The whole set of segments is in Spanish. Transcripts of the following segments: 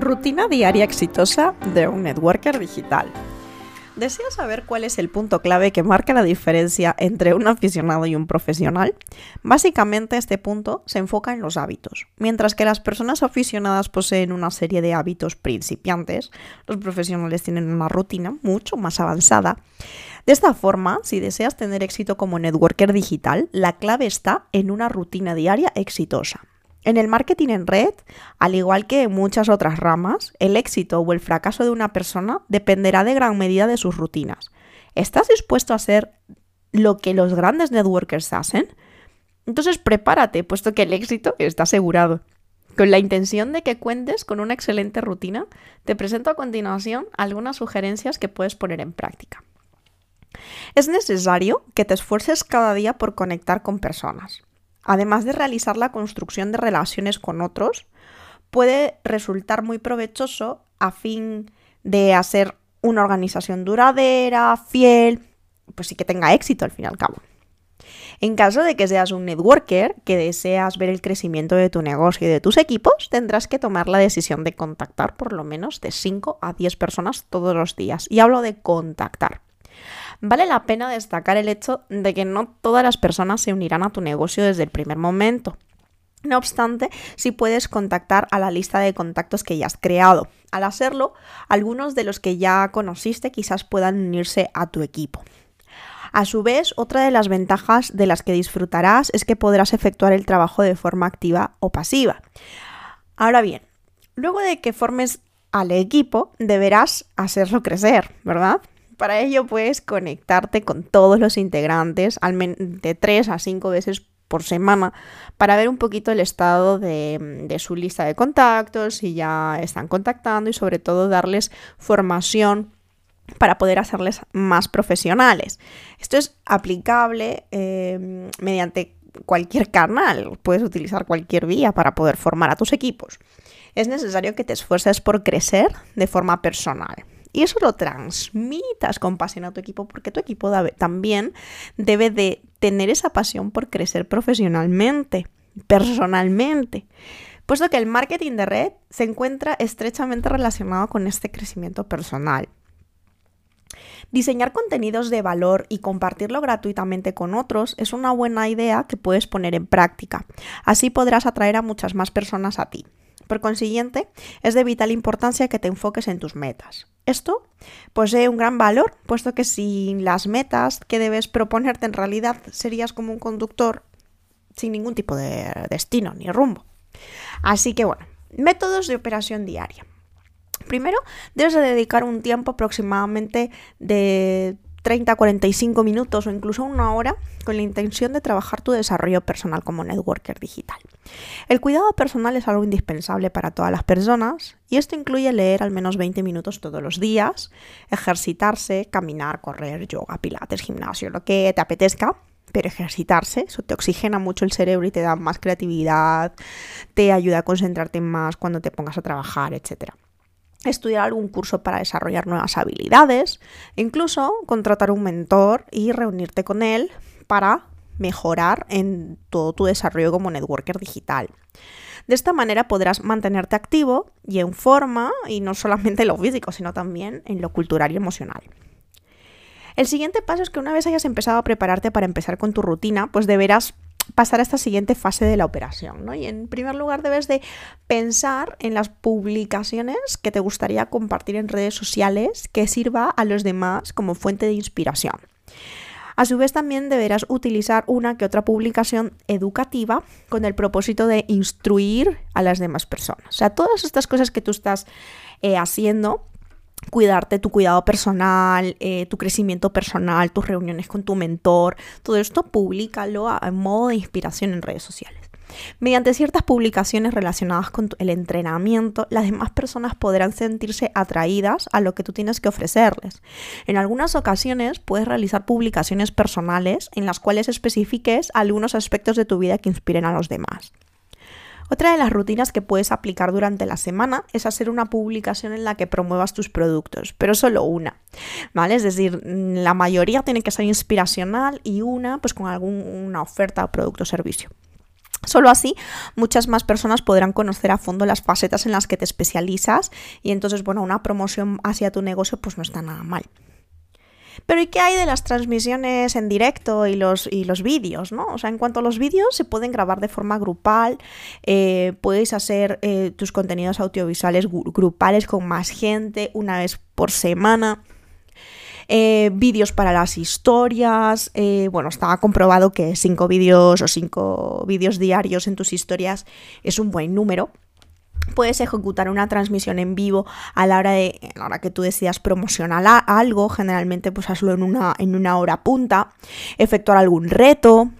Rutina diaria exitosa de un networker digital. ¿Deseas saber cuál es el punto clave que marca la diferencia entre un aficionado y un profesional? Básicamente este punto se enfoca en los hábitos. Mientras que las personas aficionadas poseen una serie de hábitos principiantes, los profesionales tienen una rutina mucho más avanzada. De esta forma, si deseas tener éxito como networker digital, la clave está en una rutina diaria exitosa. En el marketing en red, al igual que en muchas otras ramas, el éxito o el fracaso de una persona dependerá de gran medida de sus rutinas. ¿Estás dispuesto a hacer lo que los grandes networkers hacen? Entonces prepárate, puesto que el éxito está asegurado. Con la intención de que cuentes con una excelente rutina, te presento a continuación algunas sugerencias que puedes poner en práctica. Es necesario que te esfuerces cada día por conectar con personas además de realizar la construcción de relaciones con otros, puede resultar muy provechoso a fin de hacer una organización duradera, fiel, pues sí que tenga éxito al fin y al cabo. En caso de que seas un networker que deseas ver el crecimiento de tu negocio y de tus equipos, tendrás que tomar la decisión de contactar por lo menos de 5 a 10 personas todos los días. Y hablo de contactar. Vale la pena destacar el hecho de que no todas las personas se unirán a tu negocio desde el primer momento. No obstante, si puedes contactar a la lista de contactos que ya has creado. Al hacerlo, algunos de los que ya conociste quizás puedan unirse a tu equipo. A su vez, otra de las ventajas de las que disfrutarás es que podrás efectuar el trabajo de forma activa o pasiva. Ahora bien, luego de que formes al equipo, deberás hacerlo crecer, ¿verdad? Para ello puedes conectarte con todos los integrantes de 3 a 5 veces por semana para ver un poquito el estado de, su lista de contactos, si ya están contactando y sobre todo darles formación para poder hacerles más profesionales. Esto es aplicable eh, mediante cualquier canal, puedes utilizar cualquier vía para poder formar a tus equipos. Es necesario que te esfuerces por crecer de forma personal y eso lo transmitas con pasión a tu equipo porque tu equipo también debe de tener esa pasión por crecer profesionalmente, personalmente. Puesto que el marketing de red se encuentra estrechamente relacionado con este crecimiento personal. Diseñar contenidos de valor y compartirlo gratuitamente con otros es una buena idea que puedes poner en práctica. Así podrás atraer a muchas más personas a ti. Por consiguiente, es de vital importancia que te enfoques en tus metas. Esto posee un gran valor, puesto que sin las metas que debes proponerte en realidad serías como un conductor sin ningún tipo de destino ni rumbo. Así que bueno, métodos de operación diaria. Primero, debes de dedicar un tiempo aproximadamente de 30 a 45 minutos o incluso una hora con la intención de trabajar tu desarrollo personal como networker digital. El cuidado personal es algo indispensable para todas las personas y esto incluye leer al menos 20 minutos todos los días, ejercitarse, caminar, correr, yoga, pilates, gimnasio, lo que te apetezca, pero ejercitarse, eso te oxigena mucho el cerebro y te da más creatividad, te ayuda a concentrarte más cuando te pongas a trabajar, etc estudiar algún curso para desarrollar nuevas habilidades, incluso contratar un mentor y reunirte con él para mejorar en todo tu desarrollo como networker digital. De esta manera podrás mantenerte activo y en forma, y no solamente en lo físico, sino también en lo cultural y emocional. El siguiente paso es que una vez hayas empezado a prepararte para empezar con tu rutina, pues deberás pasar a esta siguiente fase de la operación. ¿no? Y en primer lugar debes de pensar en las publicaciones que te gustaría compartir en redes sociales que sirva a los demás como fuente de inspiración. A su vez también deberás utilizar una que otra publicación educativa con el propósito de instruir a las demás personas. O sea, todas estas cosas que tú estás eh, haciendo cuidarte, tu cuidado personal, eh, tu crecimiento personal, tus reuniones con tu mentor, todo esto públicalo en modo de inspiración en redes sociales. Mediante ciertas publicaciones relacionadas con el entrenamiento, las demás personas podrán sentirse atraídas a lo que tú tienes que ofrecerles. En algunas ocasiones puedes realizar publicaciones personales en las cuales especifiques algunos aspectos de tu vida que inspiren a los demás. Otra de las rutinas que puedes aplicar durante la semana es hacer una publicación en la que promuevas tus productos, pero solo una, ¿vale? Es decir, la mayoría tiene que ser inspiracional y una pues con alguna oferta, producto o servicio. Solo así, muchas más personas podrán conocer a fondo las facetas en las que te especializas y entonces, bueno, una promoción hacia tu negocio pues no está nada mal. Pero ¿y qué hay de las transmisiones en directo y los, y los vídeos? ¿no? O sea, en cuanto a los vídeos, se pueden grabar de forma grupal, eh, puedes hacer eh, tus contenidos audiovisuales grupales con más gente una vez por semana. Eh, vídeos para las historias. bueno, estaba comprobado que cinco vídeos o cinco vídeos diarios en tus historias es un buen número. Puedes ejecutar una transmisión en vivo a la hora de a la hora que tú decidas promocionar algo, generalmente pues hazlo en una, en una hora punta, efectuar algún reto,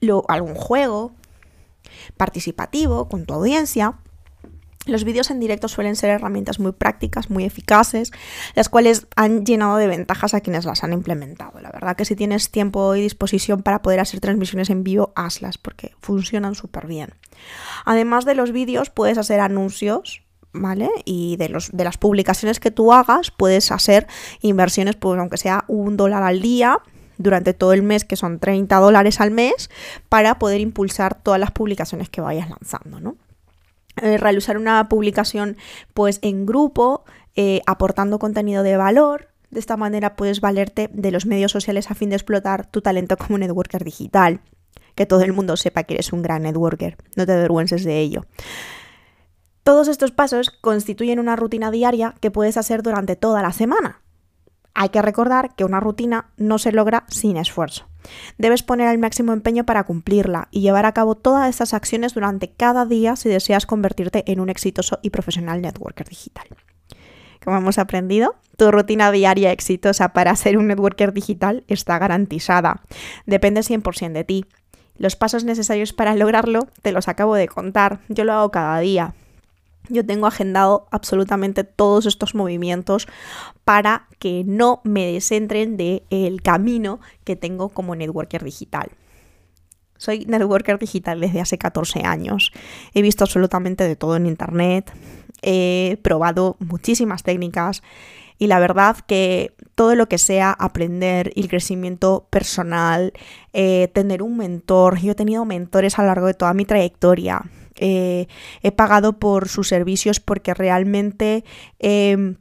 lo, algún juego participativo con tu audiencia. Los vídeos en directo suelen ser herramientas muy prácticas, muy eficaces, las cuales han llenado de ventajas a quienes las han implementado. La verdad que si tienes tiempo y disposición para poder hacer transmisiones en vivo, hazlas porque funcionan súper bien. Además de los vídeos, puedes hacer anuncios ¿vale? Y de, los, de las publicaciones que tú hagas, puedes hacer inversiones, pues aunque sea un dólar al día, durante todo el mes, que son 30 dólares al mes, para poder impulsar todas las publicaciones que vayas lanzando, ¿no? Eh, realizar una publicación pues en grupo, eh, aportando contenido de valor. De esta manera puedes valerte de los medios sociales a fin de explotar tu talento como networker digital. Que todo el mundo sepa que eres un gran networker. No te avergüences de ello. Todos estos pasos constituyen una rutina diaria que puedes hacer durante toda la semana. Hay que recordar que una rutina no se logra sin esfuerzo. Debes poner el máximo empeño para cumplirla y llevar a cabo todas estas acciones durante cada día si deseas convertirte en un exitoso y profesional networker digital. Como hemos aprendido, tu rutina diaria exitosa para ser un networker digital está garantizada. Depende 100% de ti. Los pasos necesarios para lograrlo te los acabo de contar. Yo lo hago cada día. Yo tengo agendado absolutamente todos estos movimientos para que no me descentren del camino que tengo como networker digital. Soy networker digital desde hace 14 años. He visto absolutamente de todo en Internet. He probado muchísimas técnicas y la verdad que todo lo que sea aprender y el crecimiento personal, eh, tener un mentor, yo he tenido mentores a lo largo de toda mi trayectoria, eh, he pagado por sus servicios porque realmente he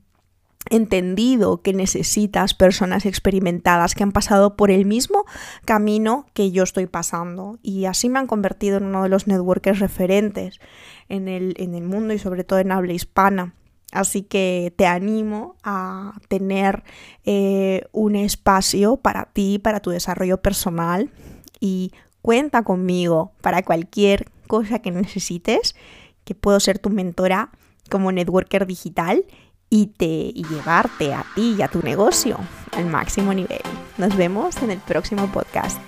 entendido que necesitas personas experimentadas que han pasado por el mismo camino que yo estoy pasando y así me han convertido en uno de los networkers referentes en el, en el mundo y sobre todo en habla hispana. Así que te animo a tener eh, un espacio para ti, para tu desarrollo personal y cuenta conmigo para cualquier cosa que necesites, que puedo ser tu mentora como networker digital y, te, y llevarte a ti y a tu negocio al máximo nivel. Nos vemos en el próximo podcast.